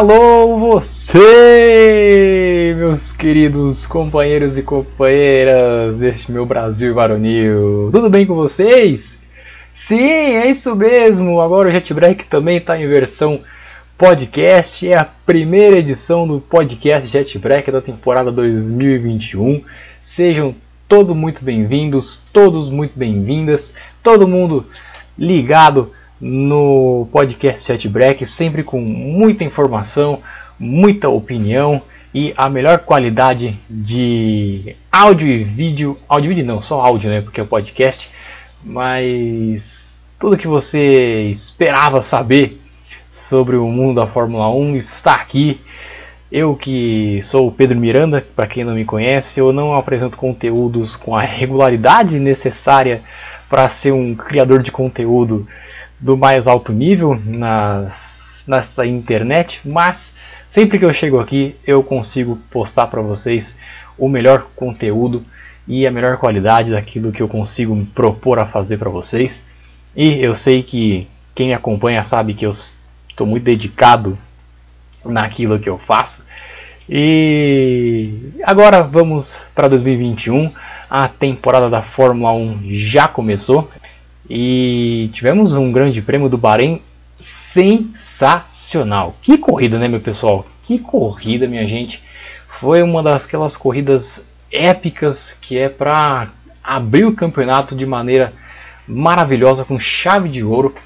Alô, você, meus queridos companheiros e companheiras deste meu Brasil varonil. Tudo bem com vocês? Sim, é isso mesmo. Agora o JetBreak também está em versão podcast. É a primeira edição do podcast JetBreak da temporada 2021. Sejam todos muito bem-vindos, todos muito bem-vindas, todo mundo ligado no podcast Chat Break, sempre com muita informação, muita opinião e a melhor qualidade de áudio e vídeo. Áudio e vídeo não, só áudio, né? Porque é podcast. Mas tudo que você esperava saber sobre o mundo da Fórmula 1 está aqui. Eu que sou o Pedro Miranda, para quem não me conhece, eu não apresento conteúdos com a regularidade necessária para ser um criador de conteúdo do mais alto nível nas, nessa internet, mas sempre que eu chego aqui eu consigo postar para vocês o melhor conteúdo e a melhor qualidade daquilo que eu consigo me propor a fazer para vocês. E eu sei que quem me acompanha sabe que eu estou muito dedicado naquilo que eu faço. E agora vamos para 2021. A temporada da Fórmula 1 já começou. E tivemos um grande prêmio do Bahrein sensacional. Que corrida, né, meu pessoal? Que corrida, minha gente. Foi uma daquelas corridas épicas que é para abrir o campeonato de maneira maravilhosa com chave de ouro.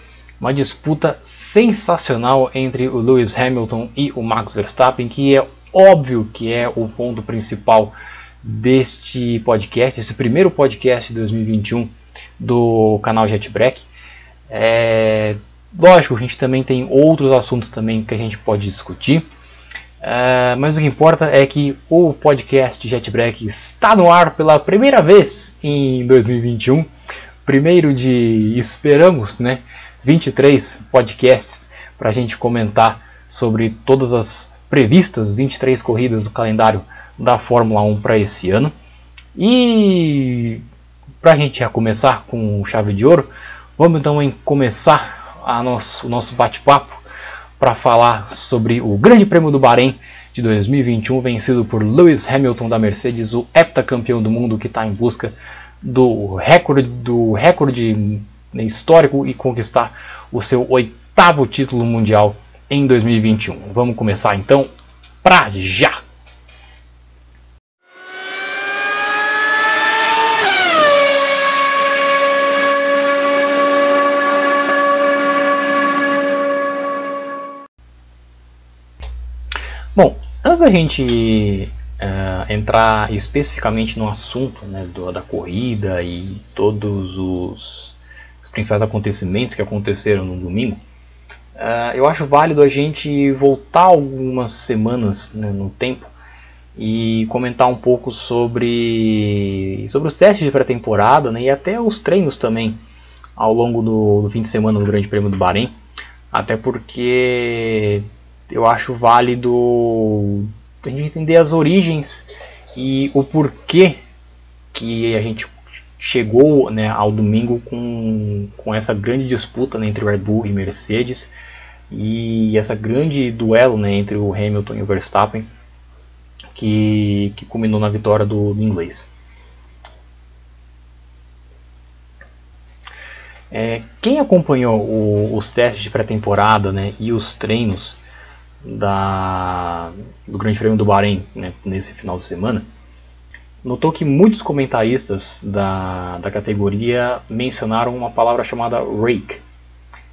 Uma disputa sensacional entre o Lewis Hamilton e o Max Verstappen, que é óbvio que é o ponto principal deste podcast, esse primeiro podcast de 2021 do canal JetBreak. É, lógico, a gente também tem outros assuntos também que a gente pode discutir. É, mas o que importa é que o podcast JetBreak está no ar pela primeira vez em 2021. Primeiro de, esperamos, né, 23 podcasts para a gente comentar sobre todas as previstas 23 corridas do calendário da Fórmula 1 para esse ano. E para a gente já começar com chave de ouro, vamos então começar a nosso, o nosso bate-papo para falar sobre o Grande Prêmio do Bahrein de 2021, vencido por Lewis Hamilton da Mercedes, o heptacampeão do mundo que está em busca do recorde, do recorde histórico e conquistar o seu oitavo título mundial em 2021. Vamos começar então para já! Bom, antes da gente uh, entrar especificamente no assunto né, do, da corrida e todos os, os, principais acontecimentos que aconteceram no domingo, uh, eu acho válido a gente voltar algumas semanas né, no tempo e comentar um pouco sobre, sobre os testes de pré-temporada né, e até os treinos também ao longo do, do fim de semana no Grande Prêmio do Bahrein. Até porque eu acho válido a gente entender as origens e o porquê que a gente chegou né, ao domingo com, com essa grande disputa né, entre Red Bull e Mercedes e essa grande duelo né, entre o Hamilton e o Verstappen que, que culminou na vitória do, do inglês. É, quem acompanhou o, os testes de pré-temporada né, e os treinos da, do Grande Prêmio do Bahrein né, nesse final de semana, notou que muitos comentaristas da, da categoria mencionaram uma palavra chamada rake,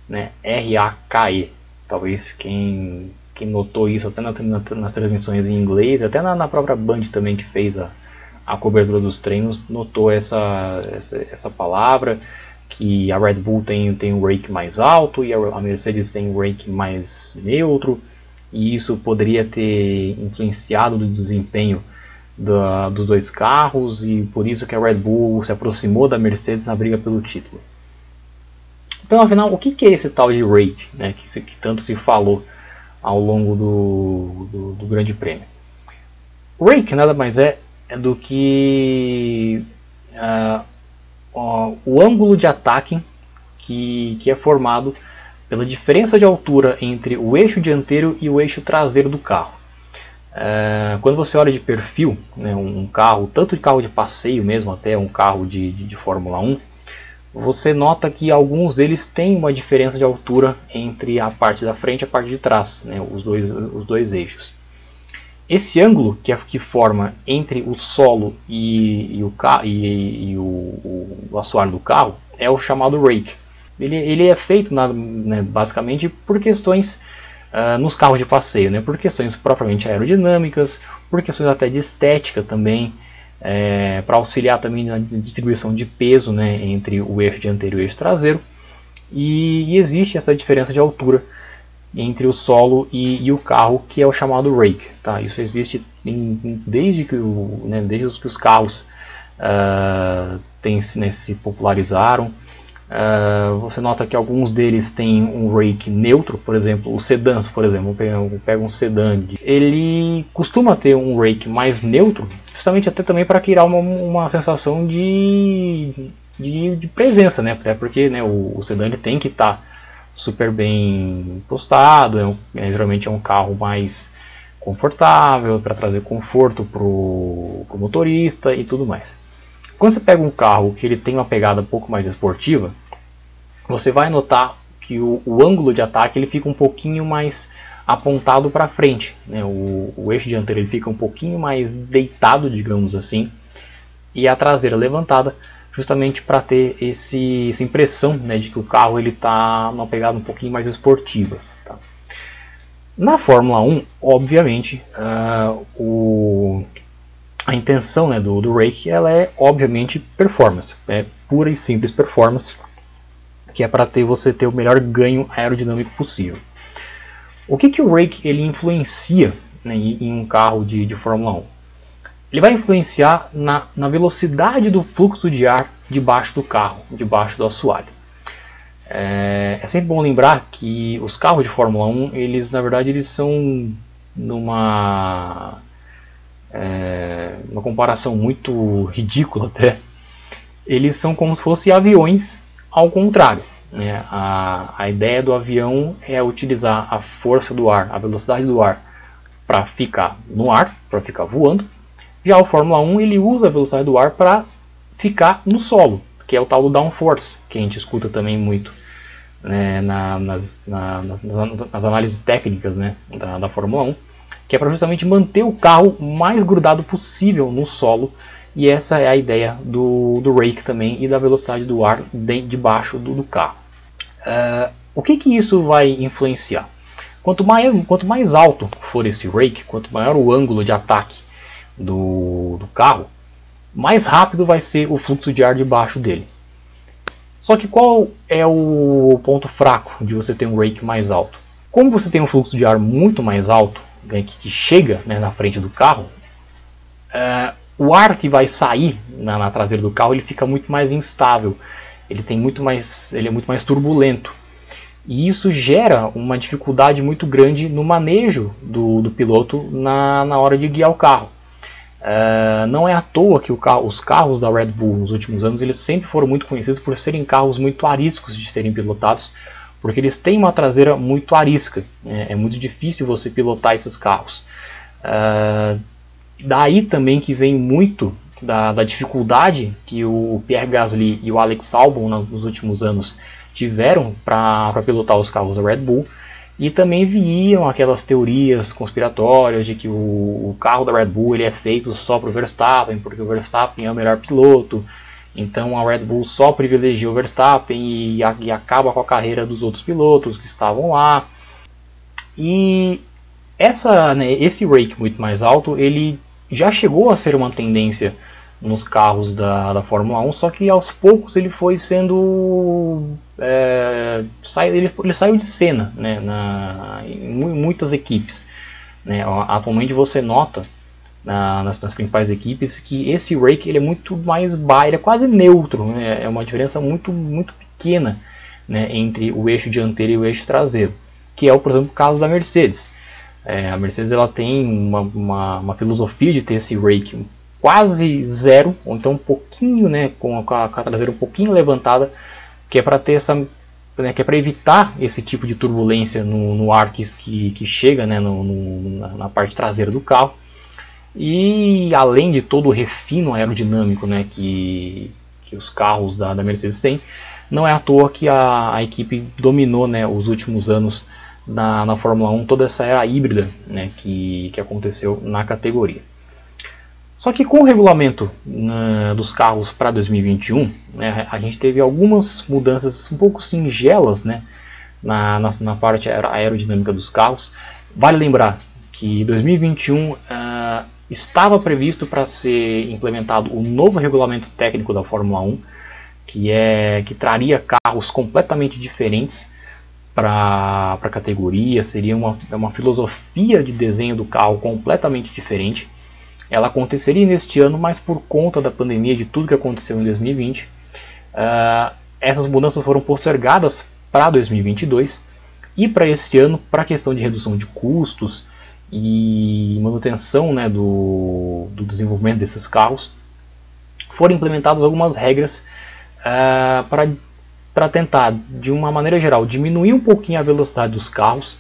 né, R-A-K-E. Talvez quem, quem notou isso até na, na, nas transmissões em inglês, até na, na, própria Band também que fez a, a cobertura dos treinos, notou essa, essa, essa palavra que a Red Bull tem, tem um rake mais alto e a, Mercedes tem um rake mais neutro e isso poderia ter influenciado o desempenho da, dos dois carros e por isso que a Red Bull se aproximou da Mercedes na briga pelo título. Então, afinal, o que é esse tal de rate né, que, que tanto se falou ao longo do, do, do Grande Prêmio? Rake nada mais é, é do que uh, uh, o ângulo de ataque que, que é formado pela diferença de altura entre o eixo dianteiro e o eixo traseiro do carro. É, quando você olha de perfil, né, um carro, tanto de carro de passeio mesmo, até um carro de, de, de Fórmula 1, você nota que alguns deles têm uma diferença de altura entre a parte da frente e a parte de trás, né, os, dois, os dois eixos. Esse ângulo que, é, que forma entre o solo e, e, o, e, e o, o, assoalho do carro é o chamado rake. Ele, ele é feito na, né, basicamente por questões uh, nos carros de passeio, né, por questões propriamente aerodinâmicas, por questões até de estética também, é, para auxiliar também na distribuição de peso né, entre o eixo dianteiro e o eixo traseiro. E, e existe essa diferença de altura entre o solo e, e, o carro, que é o chamado rake. Tá? Isso existe em, desde, que o, né, desde que os carros uh, tem, né, se popularizaram. Uh, você nota que alguns deles têm um rake neutro, por exemplo, os sedãs, por exemplo, pega um sedã, ele costuma ter um rake mais neutro, justamente até também para criar uma, uma sensação de, de, de, presença, né? Até porque né, o, o sedã ele tem que estar tá super bem postado, é, um, é geralmente é um carro mais confortável para trazer conforto para o motorista e tudo mais. Quando você pega um carro que ele tem uma pegada um pouco mais esportiva, você vai notar que o, o ângulo de ataque ele fica um pouquinho mais apontado para frente, né? o, o eixo dianteiro ele fica um pouquinho mais deitado, digamos assim, e a traseira levantada justamente para ter esse, essa impressão né, de que o carro ele está numa pegada um pouquinho mais esportiva. Tá? Na Fórmula 1, obviamente, uh, o, a intenção né, do, do rake ela é obviamente performance, é pura e simples performance, que é para ter você ter o melhor ganho aerodinâmico possível. O que, que o rake ele influencia né, em um carro de, de Fórmula 1? ele vai influenciar na, na velocidade do fluxo de ar debaixo do carro, debaixo do assoalho. É, é, sempre bom lembrar que os carros de Fórmula 1, eles na verdade eles são numa é, uma comparação muito ridícula até, eles são como se fossem aviões ao contrário. Né? A, a ideia do avião é utilizar a força do ar, a velocidade do ar para ficar no ar, para ficar voando, já o Fórmula 1 ele usa a velocidade do ar para ficar no solo, que é o tal do downforce, que a gente escuta também muito né, na, nas, na, nas, nas, análises técnicas né, da, da Fórmula 1, que é para justamente manter o carro mais grudado possível no solo, e essa é a ideia do, do rake também e da velocidade do ar de, debaixo do, do carro. Uh, o que, que isso vai influenciar? Quanto mais, quanto mais alto for esse rake, quanto maior o ângulo de ataque do, do carro, mais rápido vai ser o fluxo de ar debaixo dele. Só que qual é o ponto fraco de você ter um rake mais alto? Como você tem um fluxo de ar muito mais alto, né, que chega né, na frente do carro, uh, o ar que vai sair na, na, traseira do carro ele fica muito mais instável, ele tem muito mais, ele é muito mais turbulento. E isso gera uma dificuldade muito grande no manejo do, do piloto na, na hora de guiar o carro. Uh, não é à toa que carro, os carros da Red Bull nos últimos anos eles sempre foram muito conhecidos por serem carros muito ariscos de serem pilotados, porque eles têm uma traseira muito arisca. É, é muito difícil você pilotar esses carros. Uh, daí também que vem muito da, da, dificuldade que o Pierre Gasly e o Alex Albon nos últimos anos tiveram para pilotar os carros da Red Bull. E também viam aquelas teorias conspiratórias de que o, o carro da Red Bull ele é feito só para o Verstappen, porque o Verstappen é o melhor piloto. Então a Red Bull só privilegia o Verstappen e, e acaba com a carreira dos outros pilotos que estavam lá. E essa, né, esse rake muito mais alto, ele já chegou a ser uma tendência nos carros da, da Fórmula 1, só que aos poucos ele foi sendo. É, sai, ele, ele, saiu de cena né, na, em muitas equipes. Né, atualmente você nota na, nas, nas, principais equipes que esse rake ele é muito mais baixo, é quase neutro, né, é uma diferença muito, muito pequena né, entre o eixo dianteiro e o eixo traseiro, que é, por exemplo, o caso da Mercedes. É, a Mercedes ela tem uma, uma, uma filosofia de ter esse rake quase zero, ou então um pouquinho, né, com a, com a traseira um pouquinho levantada, que é para ter essa né, que é para evitar esse tipo de turbulência no, no ar que, que, chega né, no, no, na parte traseira do carro. E além de todo o refino aerodinâmico né, que, que os carros da, da Mercedes têm, não é à toa que a, a equipe dominou né, os últimos anos na, na Fórmula 1 toda essa era híbrida né, que, que aconteceu na categoria. Só que com o regulamento né, dos carros para 2021, né, a gente teve algumas mudanças um pouco singelas né, na, na, na, parte aerodinâmica dos carros. Vale lembrar que 2021 uh, ah, estava previsto para ser implementado o novo regulamento técnico da Fórmula 1, que, é, que traria carros completamente diferentes para a categoria, seria uma, uma filosofia de desenho do carro completamente diferente. Ela aconteceria neste ano, mas por conta da pandemia, de tudo que aconteceu em 2020, uh, ah, essas mudanças foram postergadas para 2022 e para esse ano, para a questão de redução de custos e manutenção né, do, do desenvolvimento desses carros, foram implementadas algumas regras uh, para tentar, de uma maneira geral, diminuir um pouquinho a velocidade dos carros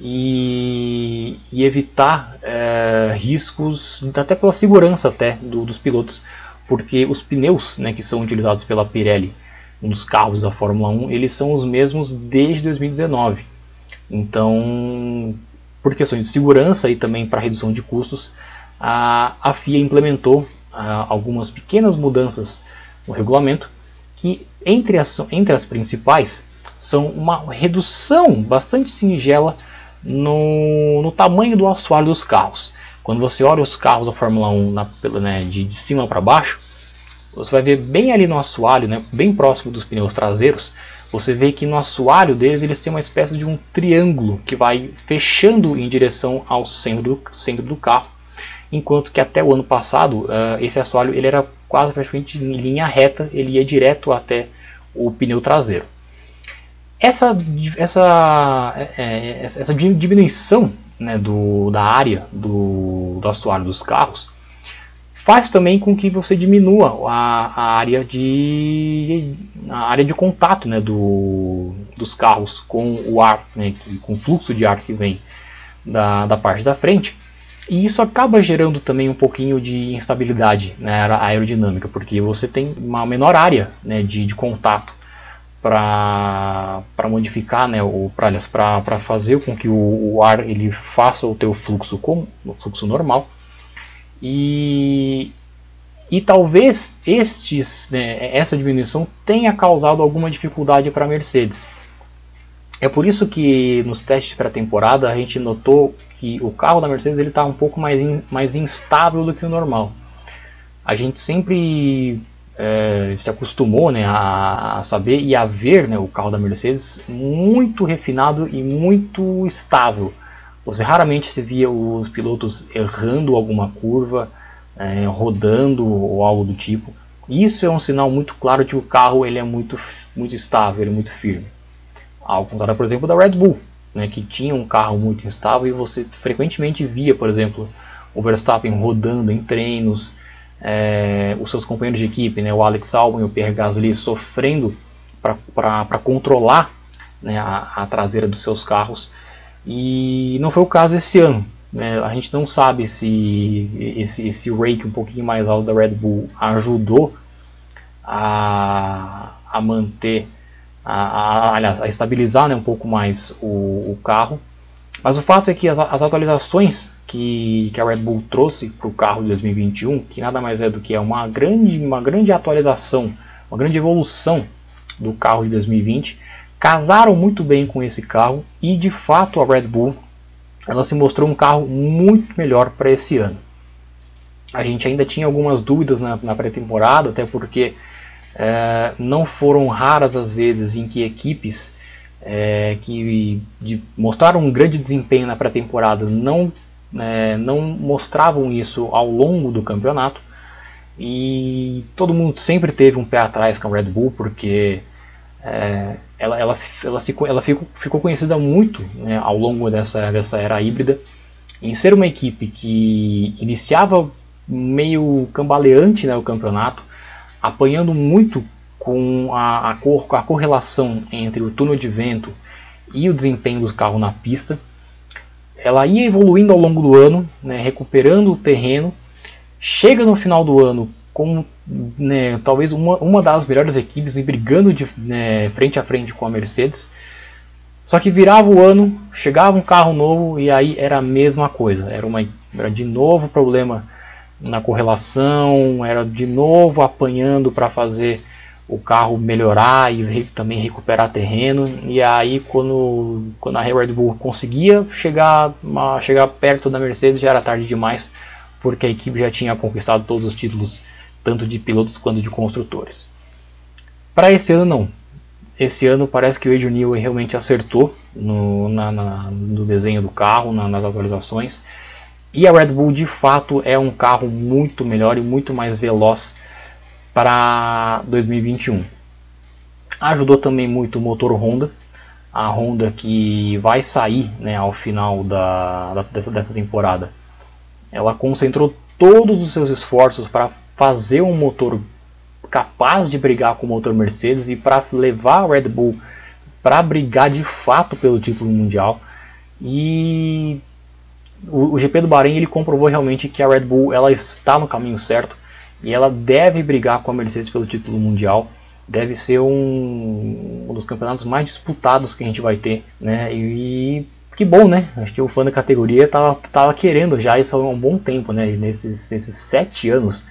e, e evitar uh, riscos, até pela segurança até do, dos pilotos, porque os pneus né, que são utilizados pela Pirelli nos carros da Fórmula 1, eles são os mesmos desde 2019. Então, por questões de segurança e também para redução de custos, a, a FIA implementou a, algumas pequenas mudanças no regulamento que entre as, entre as principais são uma redução bastante singela no, no tamanho do assoalho dos carros. Quando você olha os carros da Fórmula 1 na, né, de, de cima para baixo, você vai ver bem ali no assoalho, né, bem próximo dos pneus traseiros, você vê que no assoalho deles eles têm uma espécie de um triângulo que vai fechando em direção ao centro do, centro do carro, enquanto que até o ano passado uh, esse assoalho ele era quase praticamente em linha reta, ele ia direto até o pneu traseiro. Essa, essa, é, é, essa diminuição né, do, da área do, do assoalho dos carros faz também com que você diminua a, a área de a área de contato né, do, dos carros com o ar, né, com o fluxo de ar que vem da, da parte da frente e isso acaba gerando também um pouquinho de instabilidade na né, aerodinâmica, porque você tem uma menor área né, de, de contato para modificar, né, para fazer com que o, o, ar ele faça o teu fluxo como o fluxo normal. E, e talvez estes, né, essa diminuição tenha causado alguma dificuldade para a Mercedes. É por isso que nos testes pré-temporada a gente notou que o carro da Mercedes ele está um pouco mais, in, mais instável do que o normal. A gente sempre é, se acostumou né, a, a, saber e a ver né, o carro da Mercedes muito refinado e muito estável. Você raramente se via os pilotos errando alguma curva, é, rodando ou algo do tipo. Isso é um sinal muito claro de que o carro ele é muito, muito estável, ele é muito firme. Ao contrário, por exemplo, da Red Bull né, que tinha um carro muito instável e você frequentemente via, por exemplo, o Verstappen rodando em treinos, é, os seus companheiros de equipe, né, o Alex Albon e o Pierre Gasly sofrendo para controlar né, a, a, traseira dos seus carros. E não foi o caso esse ano. Né, a gente não sabe se esse, esse rake um pouquinho mais alto da Red Bull ajudou a, a manter a, a, aliás, a estabilizar né, um pouco mais o, o, carro. Mas o fato é que as, as atualizações que, que, a Red Bull trouxe para o carro de 2021, que nada mais é do que uma grande, uma grande atualização, uma grande evolução do carro de 2020, casaram muito bem com esse carro e de fato a Red Bull ela se mostrou um carro muito melhor para esse ano. A gente ainda tinha algumas dúvidas na, na pré-temporada, até porque é, não foram raras as vezes em que equipes é, que de, mostraram um grande desempenho na pré-temporada não, é, não mostravam isso ao longo do campeonato. E todo mundo sempre teve um pé atrás com a Red Bull, porque é, ela, ela, ela, se, ela ficou, ficou conhecida muito né, ao longo dessa, dessa era híbrida em ser uma equipe que iniciava meio cambaleante né, o campeonato, apanhando muito com a, a, cor, a correlação entre o túnel de vento e o desempenho do carro na pista. Ela ia evoluindo ao longo do ano, né, recuperando o terreno. Chega no final do ano com né, talvez uma, uma das melhores equipes brigando de né, frente a frente com a Mercedes. Só que virava o ano, chegava um carro novo e aí era a mesma coisa. Era, uma, era de novo problema na correlação, era de novo apanhando para fazer o carro melhorar e também recuperar terreno. E aí quando, quando a Red Bull conseguia chegar, chegar perto da Mercedes já era tarde demais, porque a equipe já tinha conquistado todos os títulos, tanto de pilotos quanto de construtores. Para esse ano não. Esse ano parece que o Adrian Newey realmente acertou no, na, na, no desenho do carro, na, nas atualizações. E a Red Bull de fato é um carro muito melhor e muito mais veloz para 2021. Ajudou também muito o motor Honda, a Honda que vai sair né, ao final da, da, dessa, dessa temporada. Ela concentrou todos os seus esforços para fazer um motor capaz de brigar com o motor Mercedes e para levar a Red Bull para brigar de fato pelo título mundial. E o, o, GP do Bahrein ele comprovou realmente que a Red Bull ela está no caminho certo e ela deve brigar com a Mercedes pelo título mundial. Deve ser um, um dos campeonatos mais disputados que a gente vai ter, né? E, que bom, né? Acho que o fã da categoria tava, tava querendo já isso há um bom tempo, né? Nesses, nesses sete anos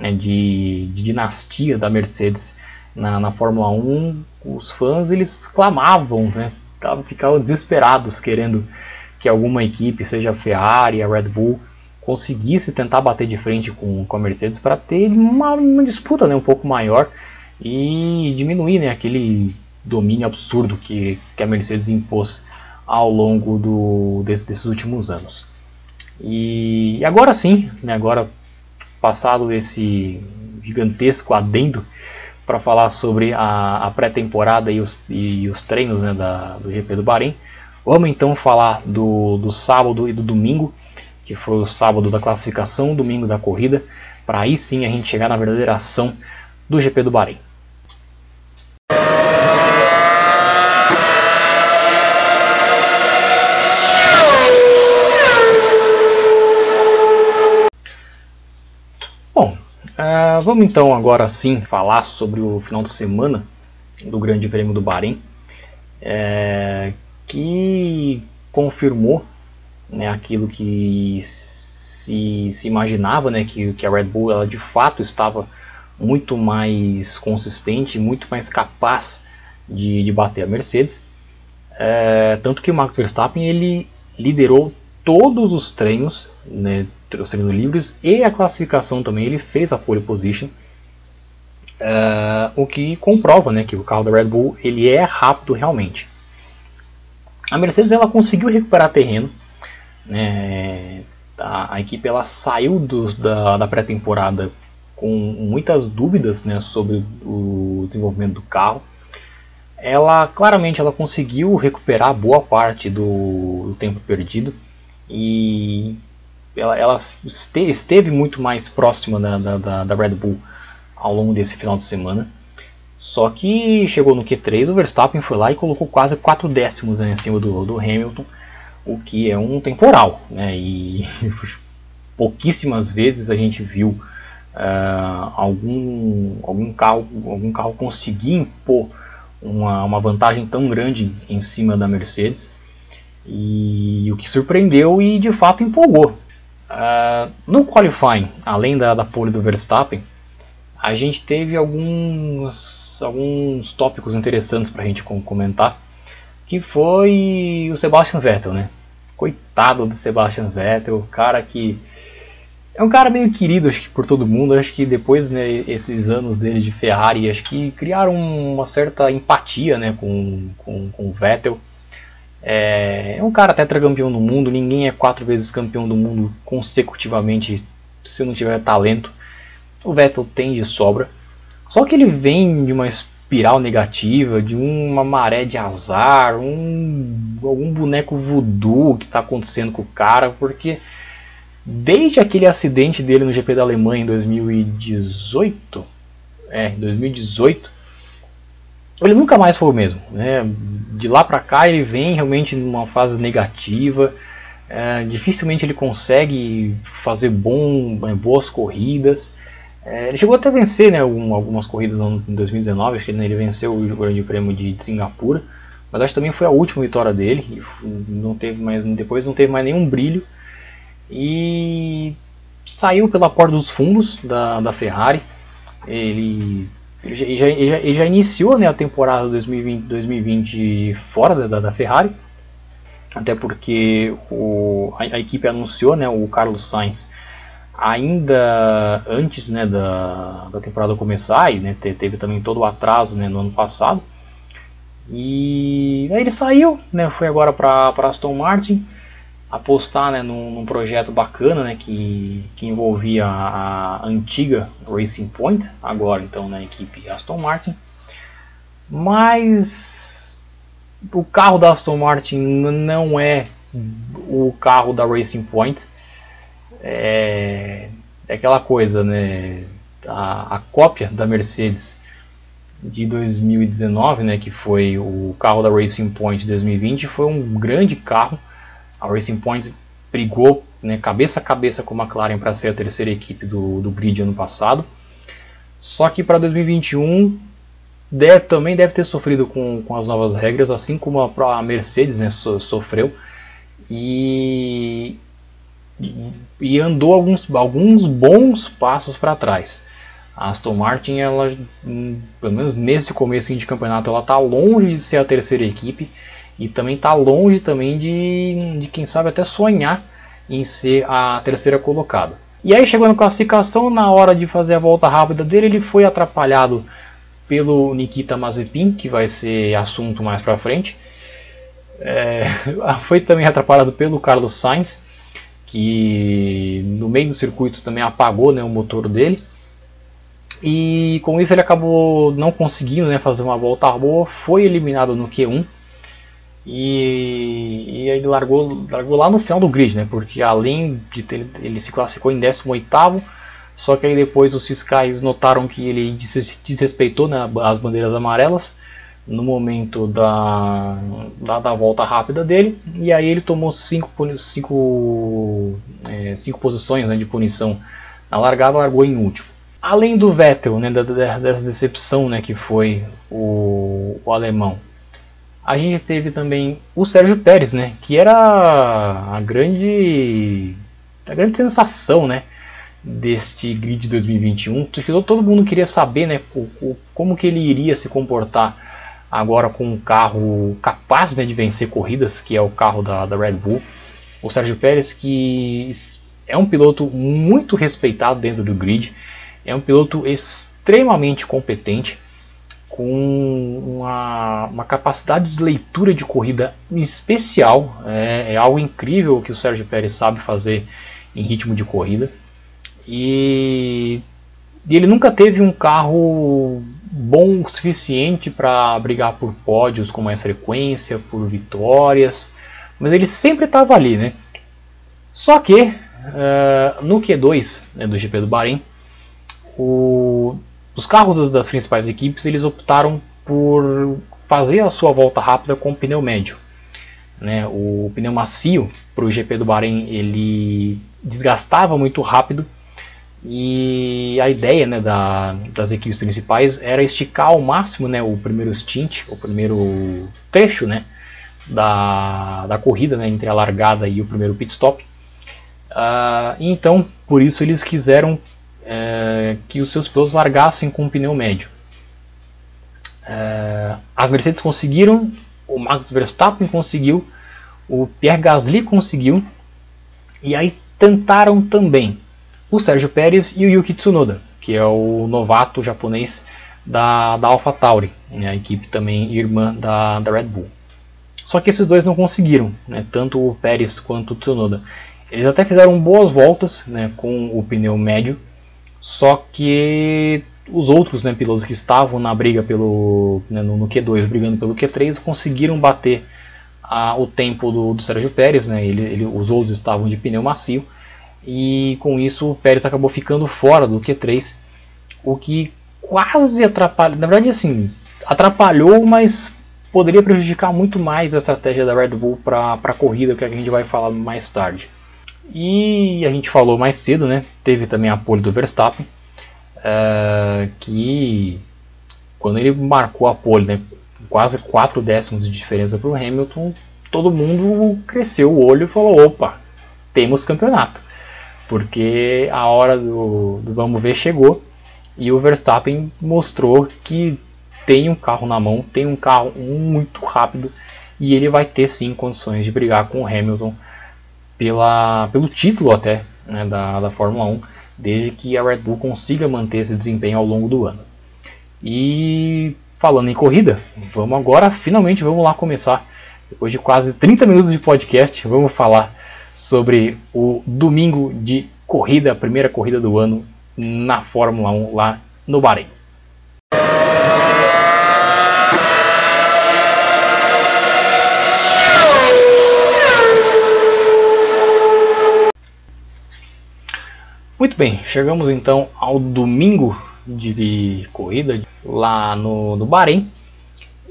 né, de, de, dinastia da Mercedes na, na, Fórmula 1, os fãs eles clamavam, né, ficavam desesperados querendo que alguma equipe, seja a Ferrari, a Red Bull, conseguisse tentar bater de frente com, com a Mercedes para ter uma, uma, disputa né, um pouco maior e diminuir né, aquele domínio absurdo que, que a Mercedes impôs ao longo do, desse, desses últimos anos. E, agora sim, né, agora passado esse gigantesco adendo para falar sobre a, a pré-temporada e os, e os treinos né, da, do GP do Bahrein. Vamos então falar do, do sábado e do domingo, que foi o sábado da classificação, o domingo da corrida, para aí sim a gente chegar na verdadeira ação do GP do Bahrein. Uh, vamos então agora sim falar sobre o final de semana do Grande Prêmio do Bahrein, é, que confirmou né, aquilo que se, se imaginava, né, que, que a Red Bull ela de fato estava muito mais consistente, muito mais capaz de, de bater a Mercedes. É, tanto que o Max Verstappen ele liderou todos os treinos, né, os treinos livres e a classificação também, ele fez a pole position, uh, o que comprova né, que o carro da Red Bull ele é rápido realmente. A Mercedes ela conseguiu recuperar terreno, né, a, a, equipe ela saiu dos, da, da pré-temporada com muitas dúvidas né, sobre o desenvolvimento do carro. Ela claramente ela conseguiu recuperar boa parte do, do tempo perdido e ela, ela esteve muito mais próxima da, da, da, Red Bull ao longo desse final de semana. Só que chegou no Q3, o Verstappen foi lá e colocou quase 4 décimos né, em cima do, do Hamilton, o que é um temporal. Né, e pouquíssimas vezes a gente viu uh, algum, algum, carro, algum carro conseguir impor uma, uma vantagem tão grande em cima da Mercedes. E o que surpreendeu e de fato empolgou. Uh, no qualifying, além da, da pole do Verstappen, a gente teve alguns, alguns tópicos interessantes para a gente comentar, que foi o Sebastian Vettel, né? Coitado do Sebastian Vettel, cara que é um cara meio querido acho que por todo mundo, acho que depois né, esses anos dele de Ferrari, acho que criaram uma certa empatia né, com, com, com o Vettel. É, é um cara tetracampeão do mundo, ninguém é quatro vezes campeão do mundo consecutivamente se não tiver talento. O Vettel tem de sobra. Só que ele vem de uma espiral negativa, de uma maré de azar, um, algum boneco voodoo que está acontecendo com o cara, porque desde aquele acidente dele no GP da Alemanha em 2018, é, 2018, ele nunca mais foi o mesmo. Né? De lá para cá ele vem realmente numa fase negativa. É, dificilmente ele consegue fazer bom, é, boas corridas. É, ele chegou até a vencer né, algumas corridas em 2019, acho que ele venceu o Grande Prêmio de Singapura, mas acho que também foi a última vitória dele. não teve mais, depois não teve mais nenhum brilho. E saiu pela porta dos fundos da, da Ferrari. Ele, ele, já, ele, já, ele já, iniciou né, a temporada 2020, 2020 fora da, da Ferrari, até porque o, a, a, equipe anunciou né, o Carlos Sainz ainda antes né, da, da temporada começar, e né, teve também todo o atraso né, no ano passado. E aí ele saiu, né, foi agora para Aston Martin apostar né, num, num, projeto bacana né, que, que envolvia a, a, antiga Racing Point, agora então na equipe Aston Martin. Mas o carro da Aston Martin não é o carro da Racing Point. É, é aquela coisa, né? A, a cópia da Mercedes de 2019, né, que foi o carro da Racing Point 2020, foi um grande carro a Racing Point brigou né, cabeça a cabeça com a McLaren para ser a terceira equipe do, do grid ano passado. Só que para 2021 deve, também deve ter sofrido com, com as novas regras, assim como a, a Mercedes né, so, sofreu. E, e andou alguns, alguns bons passos para trás. A Aston Martin, ela, hum, pelo menos nesse começo de campeonato, ela está longe de ser a terceira equipe e também está longe também de, de quem sabe até sonhar em ser a terceira colocada. E aí chegou na classificação, na hora de fazer a volta rápida dele, ele foi atrapalhado pelo Nikita Mazepin, que vai ser assunto mais para frente. É, foi também atrapalhado pelo Carlos Sainz, que no meio do circuito também apagou né, o motor dele. E com isso ele acabou não conseguindo né, fazer uma volta boa, foi eliminado no Q1 e, e ele largou, largou lá no final do grid, né? Porque além de ter, ele se classificou em 18 só que aí depois os fiscais notaram que ele desrespeitou né, as bandeiras amarelas no momento da, da, da, volta rápida dele, e aí ele tomou cinco, cinco, é, cinco posições né, de punição na largada, largou em último. Além do Vettel, né, da, dessa decepção né, que foi o, o alemão, a gente teve também o Sérgio Pérez, né? Que era a grande, a grande sensação, né? Deste grid 2021. Todo mundo queria saber, né? O, o, como que ele iria se comportar agora com um carro capaz né, de vencer corridas, que é o carro da, da Red Bull. O Sérgio Pérez, que é um piloto muito respeitado dentro do grid, é um piloto extremamente competente com uma, uma, capacidade de leitura de corrida especial. É, é, algo incrível que o Sérgio Pérez sabe fazer em ritmo de corrida. E, e ele nunca teve um carro bom o suficiente para brigar por pódios com mais frequência, por vitórias, mas ele sempre estava ali, né? Só que uh, no Q2 né, do GP do Bahrein, o os carros das principais equipes eles optaram por fazer a sua volta rápida com pneu médio. Né? O pneu macio para o GP do Bahrein ele desgastava muito rápido e a ideia né, da, das equipes principais era esticar ao máximo né, o primeiro stint, o primeiro trecho né, da, da corrida né, entre a largada e o primeiro pit stop. Uh, então, por isso eles quiseram é, que os seus pilotos largassem com um pneu médio. É, as Mercedes conseguiram, o Max Verstappen conseguiu, o Pierre Gasly conseguiu, e aí tentaram também o Sérgio Pérez e o Yuki Tsunoda, que é o novato japonês da, da AlphaTauri, né, a equipe também irmã da, da Red Bull. Só que esses dois não conseguiram, né, tanto o Pérez quanto o Tsunoda. Eles até fizeram boas voltas né, com o pneu médio, só que os outros né, pilotos que estavam na briga pelo né, no, no, Q2 brigando pelo Q3 conseguiram bater a, o tempo do, do Sérgio Pérez, né, ele, ele, os outros estavam de pneu macio e com isso o Pérez acabou ficando fora do Q3, o que quase atrapalha, na verdade assim, atrapalhou, mas poderia prejudicar muito mais a estratégia da Red Bull para a corrida, que a gente vai falar mais tarde. E a gente falou mais cedo, né? Teve também apoio do Verstappen, uh, que quando ele marcou a pole, né, quase 4 décimos de diferença para o Hamilton, todo mundo cresceu o olho e falou: opa, temos campeonato. Porque a hora do, do vamos ver chegou e o Verstappen mostrou que tem um carro na mão, tem um carro muito rápido e ele vai ter sim condições de brigar com o Hamilton pela, pelo título até né, da, da Fórmula 1, desde que a Red Bull consiga manter esse desempenho ao longo do ano. E falando em corrida, vamos agora, finalmente vamos lá começar. Depois de quase 30 minutos de podcast, vamos falar sobre o domingo de corrida, a primeira corrida do ano na Fórmula 1 lá no Bahrein. Muito bem, chegamos então ao domingo de corrida lá no, no Bahrein.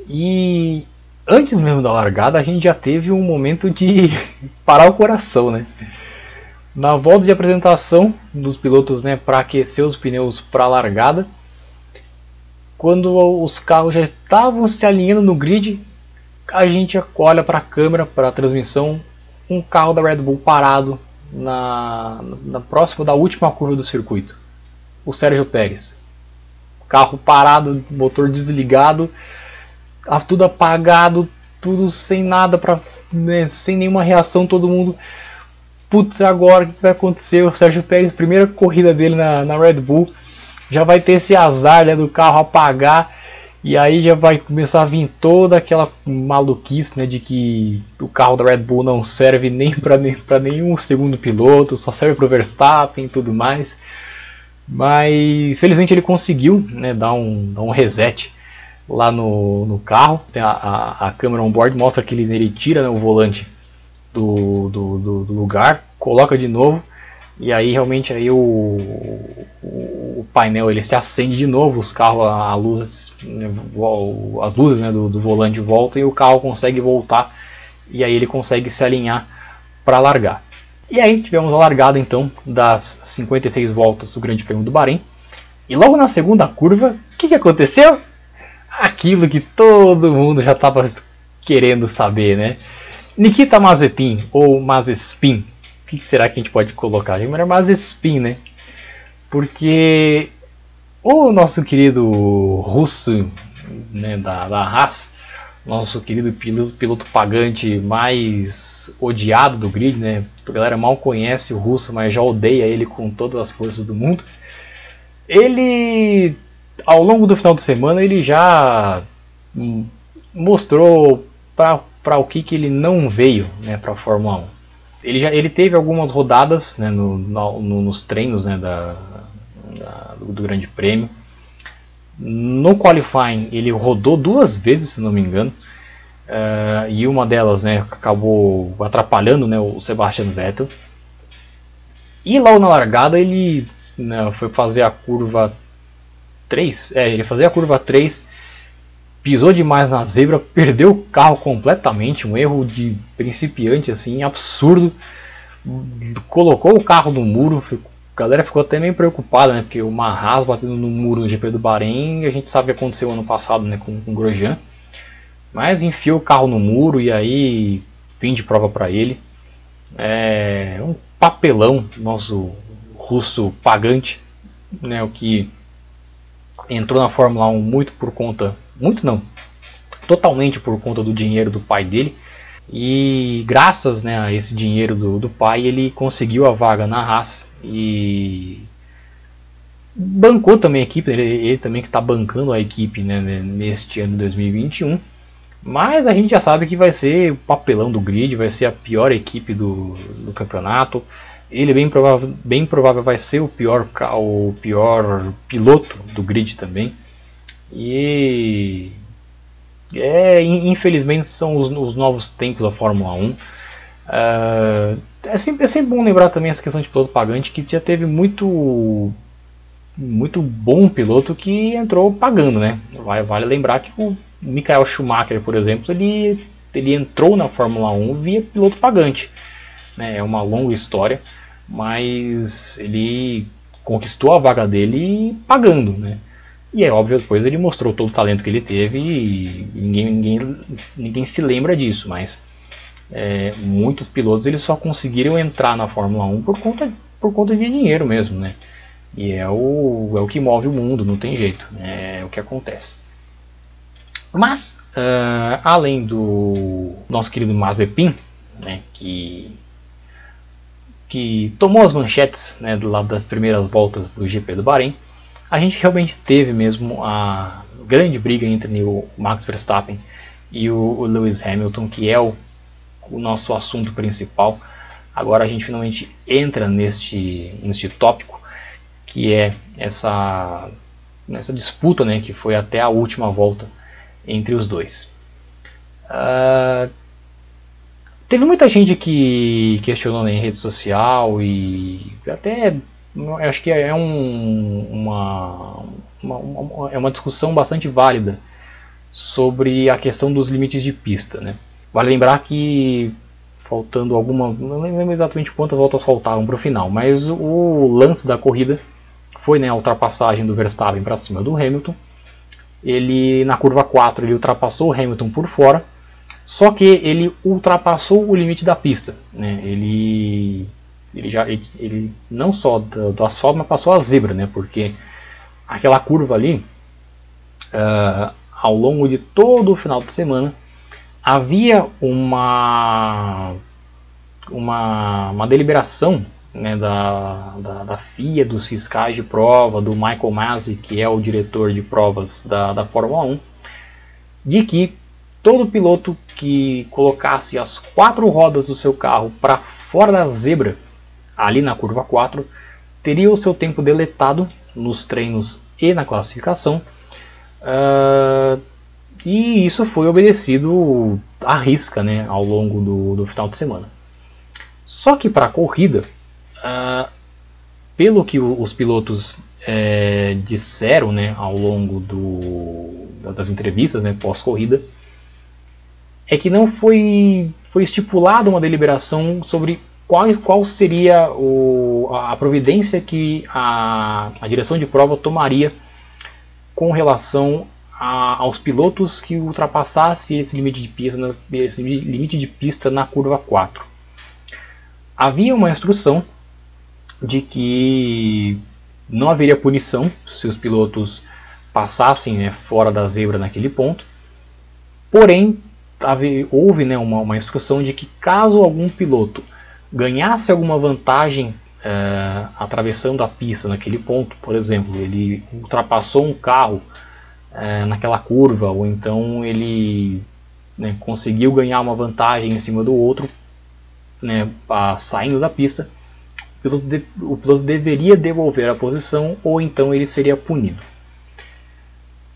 E antes mesmo da largada, a gente já teve um momento de parar o coração, né? Na volta de apresentação dos pilotos, né, para aquecer os pneus para a largada, quando os carros já estavam se alinhando no grid, a gente olha para a câmera, para a transmissão, um carro da Red Bull parado na, na próxima da última curva do circuito. O Sérgio Pérez. Carro parado, motor desligado, tudo apagado, tudo sem nada para né, sem nenhuma reação, todo mundo putz, agora o que vai acontecer? O Sérgio Pérez, primeira corrida dele na, na Red Bull, já vai ter esse azar né, do carro apagar e aí já vai começar a vir toda aquela maluquice né, de que o carro da Red Bull não serve nem para nem nenhum segundo piloto, só serve para o Verstappen e tudo mais. Mas felizmente ele conseguiu né, dar, um, dar um reset lá no, no carro. A, a, a câmera on board mostra que ele, ele tira né, o volante do, do, do, lugar, coloca de novo e aí realmente aí o, o, painel ele se acende de novo, os carros, a, luz, né, as luzes né, do, do, volante voltam e o carro consegue voltar e aí ele consegue se alinhar para largar. E aí tivemos a largada então das 56 voltas do Grande Prêmio do Bahrein. E logo na segunda curva, o que, que aconteceu? Aquilo que todo mundo já estava querendo saber, né? Nikita Mazepin ou Mazespin que será que a gente pode colocar? Melhor mais spin, né? Porque o nosso querido russo né, da, da Haas, nosso querido piloto, piloto pagante mais odiado do grid, né? A galera mal conhece o russo, mas já odeia ele com todas as forças do mundo. Ele, ao longo do final de semana, ele já mostrou para o que, que ele não veio né, para a Fórmula 1. Ele, já, ele teve algumas rodadas né, no, no, nos treinos né, da, da, do Grande Prêmio. No qualifying ele rodou duas vezes, se não me engano, uh, e uma delas né, acabou atrapalhando né, o Sebastian Vettel. E logo na largada ele né, foi fazer a curva 3, é, ele fazia a curva 3 pisou demais na zebra, perdeu o carro completamente, um erro de principiante assim, absurdo. Colocou o carro no muro, a galera ficou até meio preocupada, né? Porque o Marras batendo no muro no GP do Bahrein, a gente sabe o que aconteceu ano passado, né, com, com o Grosjean. Mas enfiou o carro no muro e aí fim de prova para ele. É um papelão nosso russo pagante, né, o que entrou na Fórmula 1 muito por conta muito não, totalmente por conta do dinheiro do pai dele. E graças né, a esse dinheiro do, do pai, ele conseguiu a vaga na Haas e bancou também a equipe, ele, ele também que está bancando a equipe né, neste ano de 2021. Mas a gente já sabe que vai ser o papelão do grid, vai ser a pior equipe do, do campeonato. Ele bem provável, bem provável vai ser o pior, o pior piloto do grid também. E é, infelizmente são os, os novos tempos da Fórmula 1. Uh, é, é, sempre, é sempre bom lembrar também essa questão de piloto pagante que já teve muito muito bom piloto que entrou pagando, né? Vale lembrar que o Michael Schumacher, por exemplo, ele, ele entrou na Fórmula 1 via piloto pagante. Né? É uma longa história, mas ele conquistou a vaga dele pagando, né? E é óbvio, depois ele mostrou todo o talento que ele teve e ninguém, ninguém, ninguém se lembra disso, mas é, muitos pilotos eles só conseguiram entrar na Fórmula 1 por conta, por conta de dinheiro mesmo, né? E é o, é o que move o mundo, não tem jeito, né? é o que acontece. Mas, uh, além do nosso querido Mazepin, né, que, que tomou as manchetes né, do lado das primeiras voltas do GP do Bahrein, a gente realmente teve mesmo a grande briga entre o Max Verstappen e o, Lewis Hamilton, que é o, o nosso assunto principal. Agora a gente finalmente entra neste, neste tópico, que é essa, essa disputa né, que foi até a última volta entre os dois. Uh, teve muita gente que questionou em rede social e até acho que é um, uma, uma, uma, é uma discussão bastante válida sobre a questão dos limites de pista. Né? Vale lembrar que faltando alguma, não lembro exatamente quantas voltas faltavam para o final, mas o lance da corrida foi né, a ultrapassagem do Verstappen para cima do Hamilton. Ele na curva 4 ele ultrapassou o Hamilton por fora, só que ele ultrapassou o limite da pista. Né? Ele ele já ele, ele não só do, do, asfalto, mas passou a zebra, né? Porque aquela curva ali, uh, ao longo de todo o final de semana, havia uma uma, uma deliberação né, da, da, da, FIA, dos fiscais de prova, do Michael Masi, que é o diretor de provas da, da Fórmula 1, de que todo piloto que colocasse as quatro rodas do seu carro para fora da zebra ali na curva 4, teria o seu tempo deletado nos treinos e na classificação. Uh, e isso foi obedecido à risca né, ao longo do, do final de semana. Só que para a corrida, uh, pelo que os pilotos é, disseram né, ao longo do, das entrevistas né, pós-corrida, é que não foi, foi estipulada uma deliberação sobre qual, qual seria o, a providência que a, a direção de prova tomaria com relação a, aos pilotos que ultrapassassem esse limite de pista, esse limite de pista na curva 4. Havia uma instrução de que não haveria punição se os pilotos passassem né, fora da zebra naquele ponto. Porém, houve né, uma, uma instrução de que caso algum piloto ganhasse alguma vantagem é, atravessando a pista naquele ponto, por exemplo, ele ultrapassou um carro é, naquela curva, ou então ele né, conseguiu ganhar uma vantagem em cima do outro, né, a, saindo da pista, o piloto, de, o piloto, deveria devolver a posição, ou então ele seria punido.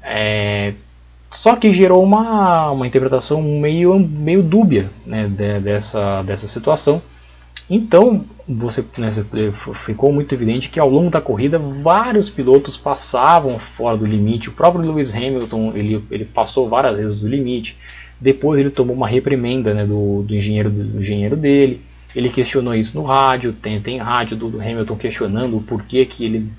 É, só que gerou uma, uma interpretação meio, meio dúbia né, de, dessa, dessa situação então, você, né, ficou muito evidente que ao longo da corrida vários pilotos passavam fora do limite. O próprio Lewis Hamilton ele, ele passou várias vezes do limite. Depois ele tomou uma reprimenda né, do, do, engenheiro, do engenheiro dele. Ele questionou isso no rádio. Tem, tem rádio do, Hamilton questionando o porquê que ele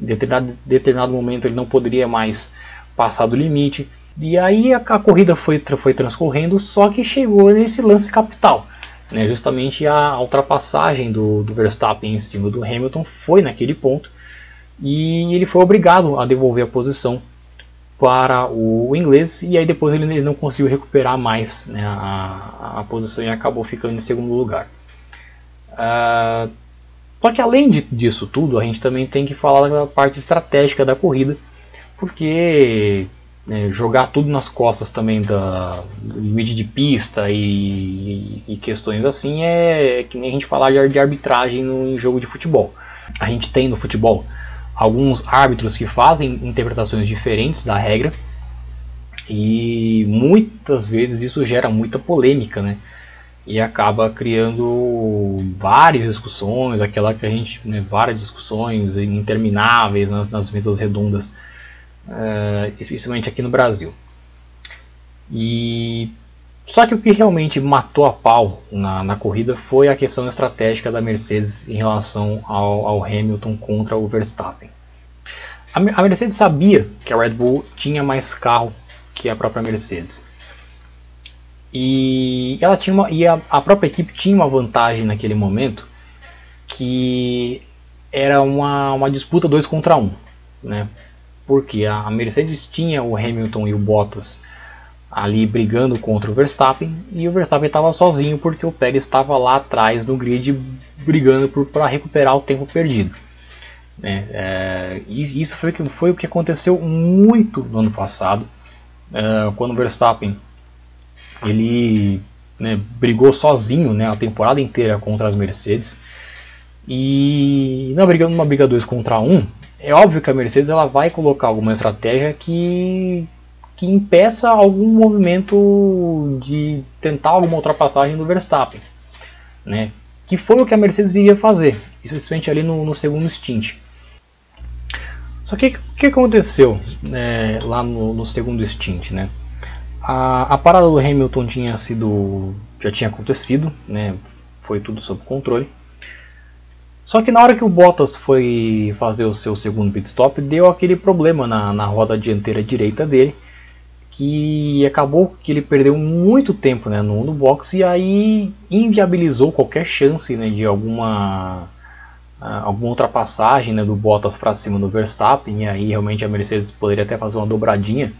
em determinado, determinado momento ele não poderia mais passar do limite. E aí a, a corrida foi, foi transcorrendo, só que chegou nesse lance capital né, justamente a ultrapassagem do, do Verstappen em cima do Hamilton foi naquele ponto e ele foi obrigado a devolver a posição para o inglês e aí depois ele, ele não conseguiu recuperar mais né, a, a, posição e acabou ficando em segundo lugar. Uh, só que além de, disso tudo, a gente também tem que falar da parte estratégica da corrida, porque né, jogar tudo nas costas também da, limite de pista e, e, questões assim é, é, que nem a gente falar de, de arbitragem no jogo de futebol. A gente tem no futebol alguns árbitros que fazem interpretações diferentes da regra e muitas vezes isso gera muita polêmica, né? e acaba criando várias discussões, aquela que a gente, né, várias discussões intermináveis nas, nas mesas redondas, uh, especialmente aqui no Brasil. E só que o que realmente matou a pau na, na corrida foi a questão estratégica da Mercedes em relação ao, ao Hamilton contra o Verstappen. A, a Mercedes sabia que a Red Bull tinha mais carro que a própria Mercedes. E ela tinha uma, e a, a própria equipe tinha uma vantagem naquele momento que era uma, uma disputa 2 contra 1, um, né? Porque a, Mercedes tinha o Hamilton e o Bottas ali brigando contra o Verstappen e o Verstappen estava sozinho porque o Pérez estava lá atrás no grid brigando para recuperar o tempo perdido. Né? É, e isso foi, foi o que aconteceu muito no ano passado, é, quando o Verstappen ele né, brigou sozinho né, a temporada inteira contra as Mercedes. E na briga, numa briga 2 contra 1, um, é óbvio que a Mercedes ela vai colocar alguma estratégia que, que impeça algum movimento de tentar alguma ultrapassagem do Verstappen. Né? Que foi o que a Mercedes iria fazer, especialmente ali no, no segundo stint. Só que o que aconteceu né, lá no, no segundo stint? Né? A, a parada do Hamilton tinha sido. já tinha acontecido, né? Foi tudo sob controle. Só que na hora que o Bottas foi fazer o seu segundo pit stop, deu aquele problema na, na roda dianteira direita dele, que acabou que ele perdeu muito tempo né, no, no box e aí inviabilizou qualquer chance né, de alguma, alguma ultrapassagem né, do Bottas para cima do Verstappen. E aí realmente a Mercedes poderia até fazer uma dobradinha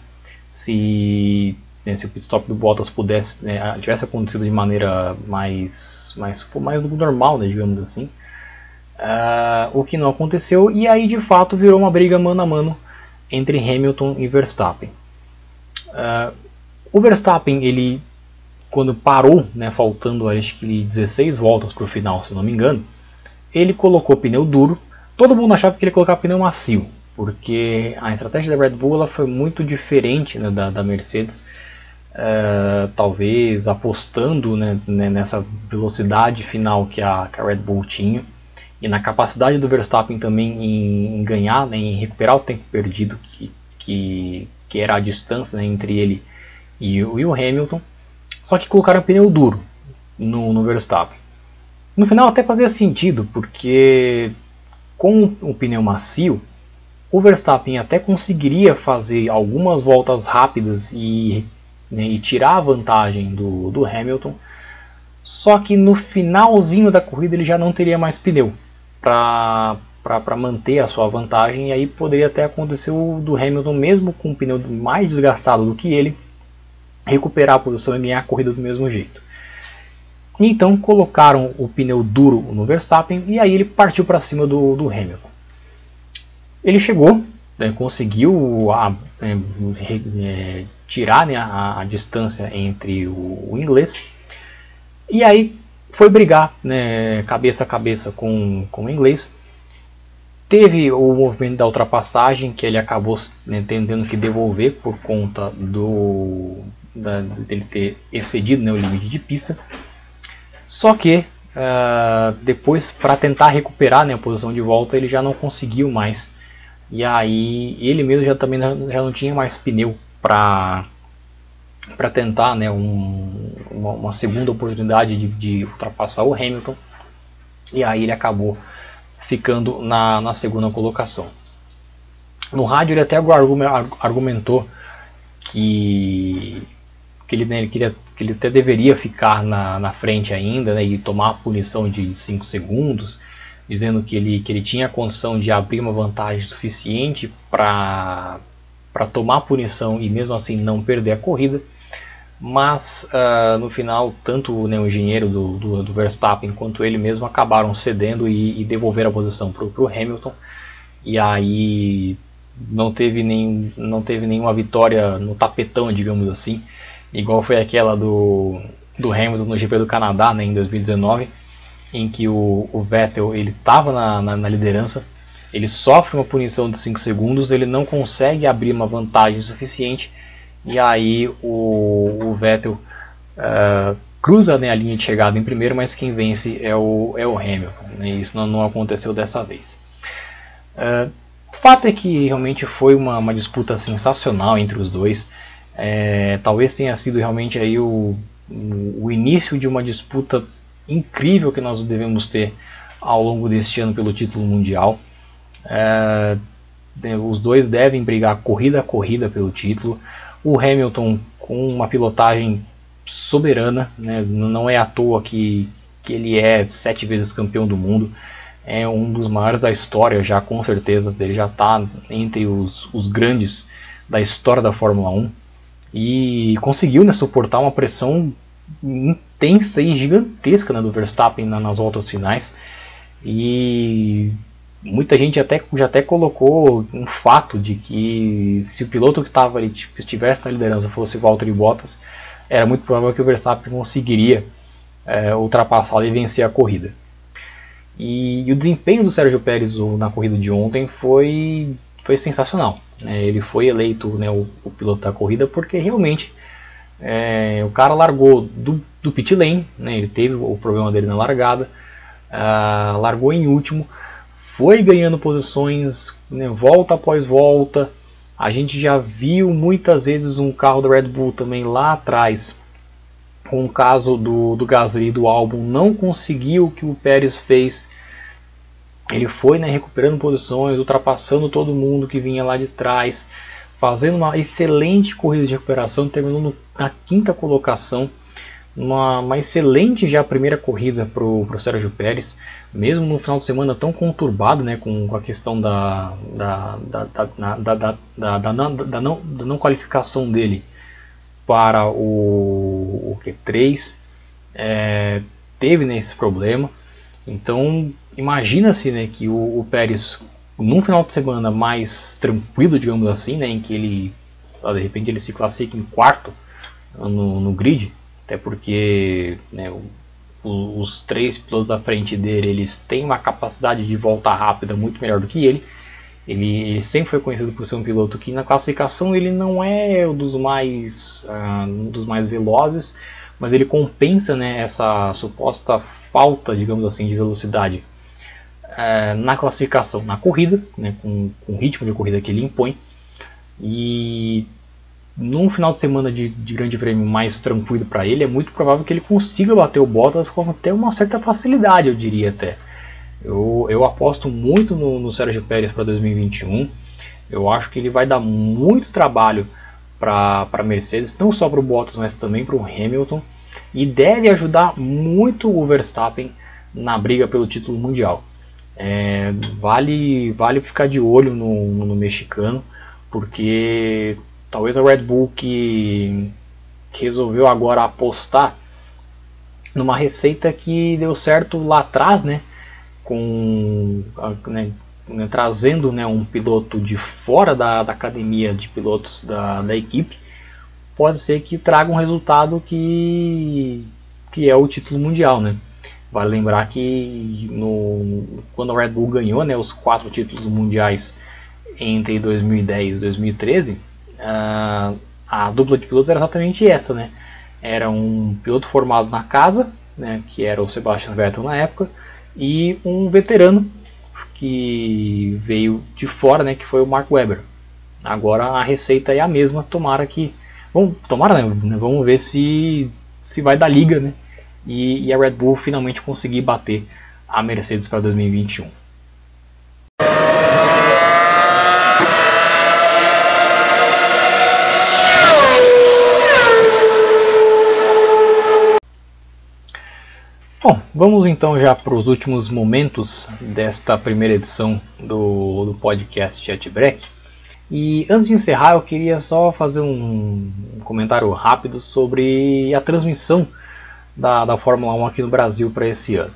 se né, se o pit stop do Bottas pudesse né, tivesse acontecido de maneira mais mais mais normal, né, digamos assim, uh, o que não aconteceu e aí de fato virou uma briga mano a mano entre Hamilton e Verstappen. Uh, o Verstappen ele quando parou, né, faltando acho que 16 voltas para o final, se não me engano, ele colocou pneu duro. Todo mundo achava que ele ia colocar pneu macio, porque a estratégia da Red Bull ela foi muito diferente né, da, da Mercedes uh, talvez apostando né, né, nessa velocidade final que a, que a, Red Bull tinha e na capacidade do Verstappen também em, em ganhar, né, em recuperar o tempo perdido que, que, que era a distância né, entre ele e, e, o Hamilton. Só que colocaram pneu duro no, no Verstappen. No final até fazia sentido, porque com o pneu macio, o Verstappen até conseguiria fazer algumas voltas rápidas e né, e tirar a vantagem do, do Hamilton. Só que no finalzinho da corrida ele já não teria mais pneu para manter a sua vantagem. E aí poderia até acontecer o do Hamilton, mesmo com um pneu mais desgastado do que ele, recuperar a posição e ganhar a corrida do mesmo jeito. Então colocaram o pneu duro no Verstappen e aí ele partiu para cima do, do Hamilton. Ele chegou, né, conseguiu a, é, é, tirar né, a, a, distância entre o, o, inglês e aí foi brigar né, cabeça a cabeça com, com o inglês. Teve o movimento da ultrapassagem que ele acabou né, tendo que devolver por conta do da, dele ter excedido né, o limite de pista. Só que uh, depois, para tentar recuperar né, a posição de volta, ele já não conseguiu mais e aí ele mesmo já também já não tinha mais pneu para para tentar né, um, uma, uma, segunda oportunidade de, de, ultrapassar o Hamilton. E aí ele acabou ficando na, na segunda colocação. No rádio ele até argumentou que, que, ele, né, ele, queria, que ele até deveria ficar na, na frente ainda né, e tomar a punição de 5 segundos dizendo que ele, que ele tinha a condição de abrir uma vantagem suficiente para tomar a punição e mesmo assim não perder a corrida. Mas uh, no final, tanto né, o engenheiro do, do, do, Verstappen quanto ele mesmo acabaram cedendo e, e devolveram a posição para o Hamilton. E aí não teve, nem, não teve nenhuma vitória no tapetão, digamos assim, igual foi aquela do, do Hamilton no GP do Canadá né, em 2019 em que o, o Vettel ele estava na, na, na, liderança, ele sofre uma punição de 5 segundos, ele não consegue abrir uma vantagem suficiente e aí o, o Vettel uh, cruza né, a linha de chegada em primeiro, mas quem vence é o, é o Hamilton. Né, isso não, não, aconteceu dessa vez. Uh, fato é que realmente foi uma, uma disputa sensacional entre os dois. É, talvez tenha sido realmente aí o, o início de uma disputa incrível que nós devemos ter ao longo deste ano pelo título mundial. É, os dois devem brigar corrida a corrida pelo título. O Hamilton com uma pilotagem soberana, né? não é à toa que, que ele é sete vezes campeão do mundo, é um dos maiores da história, já com certeza, ele já está entre os, os grandes da história da Fórmula 1 e conseguiu né, suportar uma pressão intensa e gigantesca né, do Verstappen nas voltas finais. E muita gente até, já até colocou um fato de que se o piloto que estava ali, estivesse na liderança fosse Valtteri Bottas, era muito provável que o Verstappen conseguiria é, ultrapassá-lo e vencer a corrida. E, e, o desempenho do Sérgio Pérez na corrida de ontem foi, foi sensacional. É, ele foi eleito né, o, o, piloto da corrida porque realmente é, o cara largou do, do pit lane, né, ele teve o problema dele na largada, uh, largou em último, foi ganhando posições, né, volta após volta. A gente já viu muitas vezes um carro da Red Bull também lá atrás, com o caso do, do Gasly do álbum, não conseguiu o que o Pérez fez. Ele foi né, recuperando posições, ultrapassando todo mundo que vinha lá de trás, fazendo uma excelente corrida de recuperação, terminando na quinta colocação uma, uma excelente já primeira corrida para o Sérgio Pérez, mesmo no final de semana tão conturbado, né, com, com a questão da, da, da, da, da, da, da, não, da, não, da não qualificação dele para o, o Q3, é, teve né, esse problema. Então, imagina-se né, que o, o, Pérez, num final de semana mais tranquilo, digamos assim, né, em que ele, de repente, ele se classifica em quarto no, no grid, até porque né, o, os três pilotos à frente dele eles têm uma capacidade de volta rápida muito melhor do que ele. Ele, sempre foi conhecido por ser um piloto que na classificação ele não é um dos mais, uh, um dos mais velozes, mas ele compensa né, essa suposta falta, digamos assim, de velocidade uh, na classificação, na corrida, né, com, com o ritmo de corrida que ele impõe. E num final de semana de, de grande prêmio mais tranquilo para ele, é muito provável que ele consiga bater o Bottas com até uma certa facilidade, eu diria até. Eu, eu aposto muito no, no Sérgio Pérez para 2021. Eu acho que ele vai dar muito trabalho para a Mercedes, não só para o Bottas, mas também para o Hamilton. E deve ajudar muito o Verstappen na briga pelo título mundial. É, vale, vale ficar de olho no, no mexicano, porque Talvez a Red Bull que, que resolveu agora apostar numa receita que deu certo lá atrás, né? Com né, né, trazendo né, um piloto de fora da, da academia de pilotos da, da equipe, pode ser que traga um resultado que, que é o título mundial, né? Vale lembrar que no, quando a Red Bull ganhou né, os quatro títulos mundiais entre 2010 e 2013, uh, a dupla de pilotos era exatamente essa, né? Era um piloto formado na casa, né, que era o Sebastian Vettel na época, e um veterano que veio de fora, né, que foi o Mark Webber. Agora a receita é a mesma, tomara que, vamos, tomara, né, vamos ver se se vai dar liga, né, e, e a Red Bull finalmente conseguir bater a Mercedes para 2021. Bom, vamos então já para os últimos momentos desta primeira edição do, do podcast Chat Break. E antes de encerrar, eu queria só fazer um comentário rápido sobre a transmissão da, da Fórmula 1 aqui no Brasil para esse ano.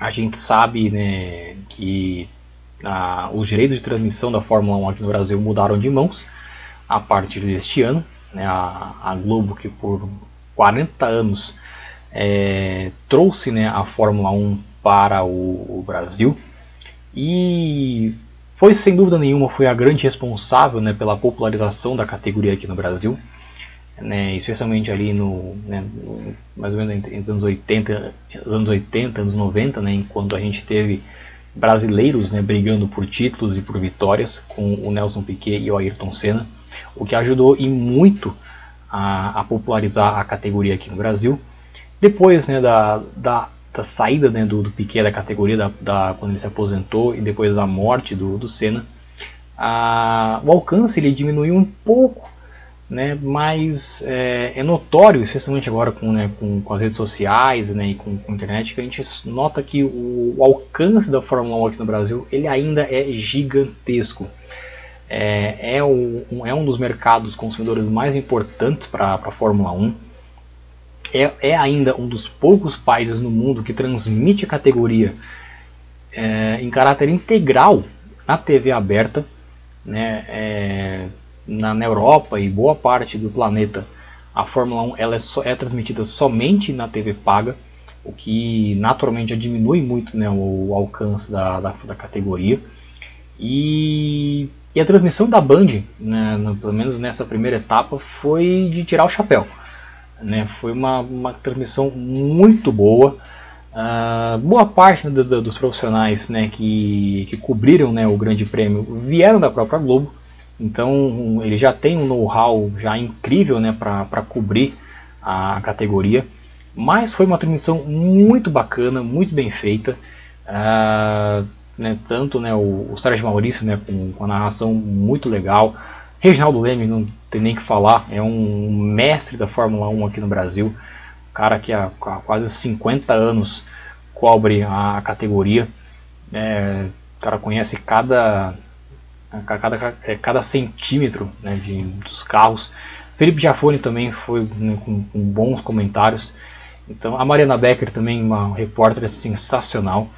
A gente sabe né, que a, os direitos de transmissão da Fórmula 1 aqui no Brasil mudaram de mãos a partir deste ano. Né, a, a Globo, que por 40 anos é, trouxe né, a Fórmula 1 para o, o, Brasil e foi sem dúvida nenhuma foi a grande responsável né, pela popularização da categoria aqui no Brasil. né, especialmente ali no, né, mais ou menos entre os anos 80, anos 80, anos 90, né, enquanto a gente teve brasileiros né, brigando por títulos e por vitórias com o Nelson Piquet e o Ayrton Senna, o que ajudou e muito a, a popularizar a categoria aqui no Brasil. Depois né, da, da, da saída né, do, do Piquet da categoria, da, da, quando ele se aposentou e depois da morte do, do Senna, a, o alcance ele diminuiu um pouco né, mas é, é, notório, especialmente agora com, né, com, com, as redes sociais né, e com, com, a internet, que a gente nota que o, o, alcance da Fórmula 1 aqui no Brasil ele ainda é gigantesco. É, é, o, um, é um dos mercados consumidores mais importantes para a Fórmula 1. É, é, ainda um dos poucos países no mundo que transmite a categoria é, em caráter integral na TV aberta. Né, é, na, na, Europa e boa parte do planeta, a Fórmula 1 ela é, so, é transmitida somente na TV paga, o que naturalmente já diminui muito né, o, o alcance da, da, da categoria. E, e, a transmissão da Band, né, no, pelo menos nessa primeira etapa, foi de tirar o chapéu. Né, foi uma, uma transmissão muito boa. Uh, boa parte né, do, dos profissionais né, que, que cobriram né, o Grande Prêmio vieram da própria Globo. Então ele já tem um know-how já incrível né, para cobrir a categoria. Mas foi uma transmissão muito bacana, muito bem feita. Uh, né, tanto né, o, o Sérgio Maurício né, com, com, a narração muito legal. Reginaldo Leme, não tem nem que falar, é um mestre da Fórmula 1 aqui no Brasil. Um cara que há, quase 50 anos cobre a categoria. É, o cara conhece cada cada, é, cada centímetro né, de, dos carros. Felipe Giafone também foi né, com, com, bons comentários. Então a Mariana Becker também uma repórter sensacional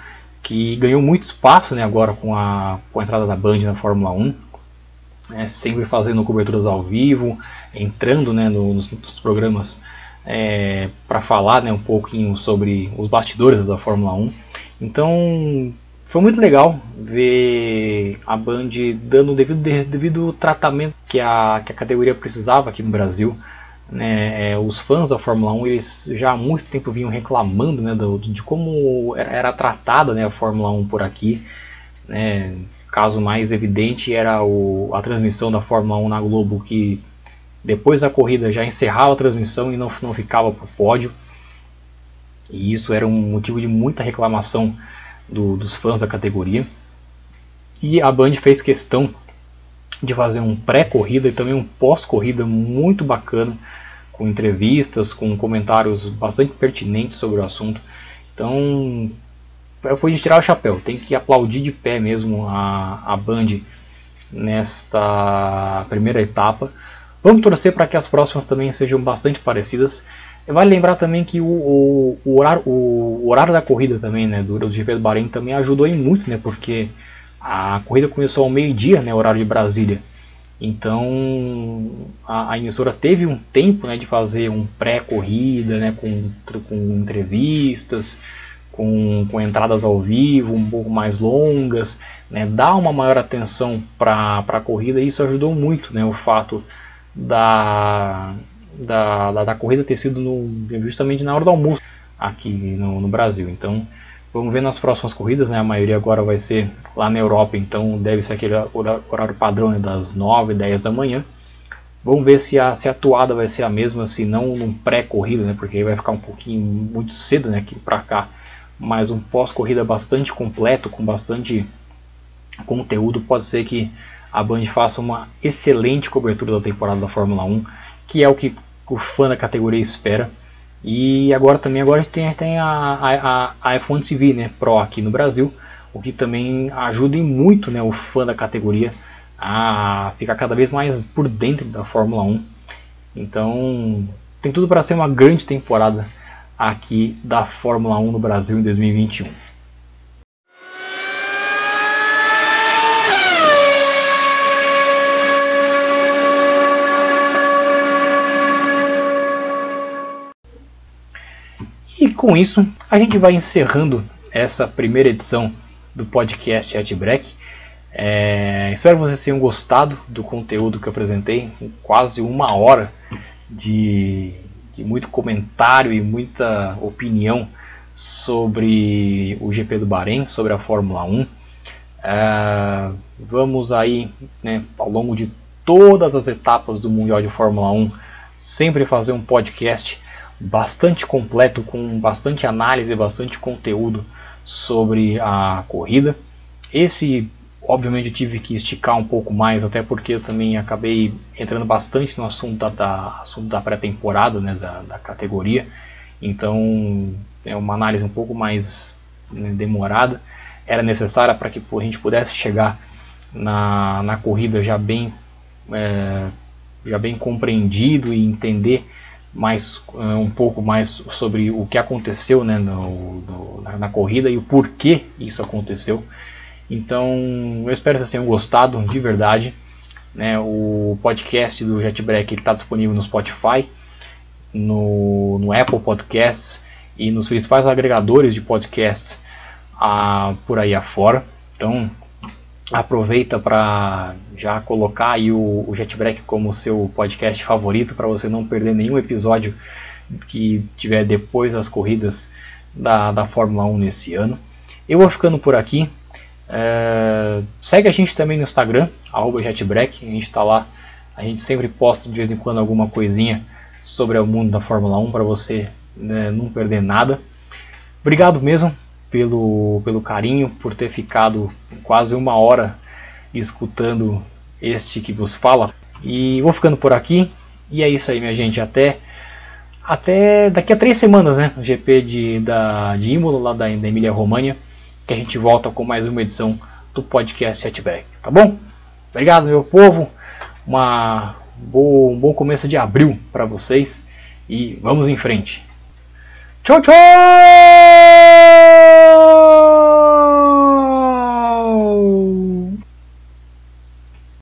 que ganhou muito espaço né, agora com a, com a entrada da Band na Fórmula 1, né, sempre fazendo coberturas ao vivo, entrando né, nos, nos programas é, para falar né, um pouquinho sobre os bastidores da Fórmula 1. Então foi muito legal ver a Band dando o devido, devido tratamento que a, que a categoria precisava aqui no Brasil. Né, é, os fãs da Fórmula 1 eles já há muito tempo vinham reclamando né, do, de como era tratada né, a Fórmula 1 por aqui. Né, caso mais evidente era o, a transmissão da Fórmula 1 na Globo, que depois da corrida já encerrava a transmissão e não, não ficava para o pódio. E isso era um motivo de muita reclamação do, dos fãs da categoria. E a Band fez questão de fazer um pré-corrida e também um pós-corrida muito bacana, com entrevistas, com comentários bastante pertinentes sobre o assunto. Então, foi de tirar o chapéu, tem que aplaudir de pé mesmo a, a Band nesta primeira etapa. Vamos torcer para que as próximas também sejam bastante parecidas. Vale lembrar também que o, o, o, horário, o, horário, da corrida também, né, do, do GP do Bahrein também ajudou em muito, né, porque a corrida começou ao meio-dia, né, horário de Brasília. Então a, a, emissora teve um tempo né, de fazer um pré-corrida, né, com, com entrevistas, com, com, entradas ao vivo um pouco mais longas, né, dar uma maior atenção para a corrida e isso ajudou muito né, o fato da, da, da, da, corrida ter sido no, justamente na hora do almoço aqui no, no, Brasil. Então vamos ver nas próximas corridas, né? A maioria agora vai ser lá na Europa, então deve ser aquele horário padrão né? das 9, 10 da manhã. Vamos ver se a, se a toada vai ser a mesma, se não num pré-corrida, né? Porque vai ficar um pouquinho muito cedo, né? Aqui para cá. Mas um pós-corrida bastante completo, com bastante conteúdo. Pode ser que a Band faça uma excelente cobertura da temporada da Fórmula 1, que é o que o fã da categoria espera. E agora também agora a gente tem, tem a, a, a F1 TV né, Pro aqui no Brasil, o que também ajuda muito né, o fã da categoria a ficar cada vez mais por dentro da Fórmula 1. Então tem tudo para ser uma grande temporada aqui da Fórmula 1 no Brasil em 2021. com isso, a gente vai encerrando essa primeira edição do podcast At Break. É, espero que vocês tenham gostado do conteúdo que eu apresentei, quase uma hora de, de muito comentário e muita opinião sobre o GP do Bahrein, sobre a Fórmula 1. É, vamos aí, né, ao longo de todas as etapas do Mundial de Fórmula 1, sempre fazer um podcast bastante completo, com bastante análise, bastante conteúdo sobre a corrida. Esse, obviamente, eu tive que esticar um pouco mais, até porque eu também acabei entrando bastante no assunto da, da da pré-temporada, né, da, da, categoria. Então, é uma análise um pouco mais né, demorada. Era necessária para que a gente pudesse chegar na, na corrida já bem, é, já bem compreendido e entender mais uh, um pouco mais sobre o que aconteceu né, no, no, na, na, corrida e o porquê isso aconteceu. Então eu espero que vocês tenham gostado de verdade. Né, o podcast do JetBreak está disponível no Spotify, no, no, Apple Podcasts e nos principais agregadores de podcasts uh, por aí afora. Então aproveita para já colocar aí o, o JetBreak como seu podcast favorito para você não perder nenhum episódio que tiver depois das corridas da, da Fórmula 1 nesse ano. Eu vou ficando por aqui. É, segue a gente também no Instagram, JetBreak, a gente está lá. A gente sempre posta de vez em quando alguma coisinha sobre o mundo da Fórmula 1 para você né, não perder nada. Obrigado mesmo pelo, pelo carinho, por ter ficado quase uma hora escutando este que vos fala. E vou ficando por aqui. E é isso aí, minha gente. Até, até daqui a três semanas, né? O GP de, da, de Imola, lá da, da Emília România. Que a gente volta com mais uma edição do podcast Chatback. Tá bom? Obrigado, meu povo. Uma boa, um bom começo de abril para vocês. E vamos em frente. Tchau, tchau!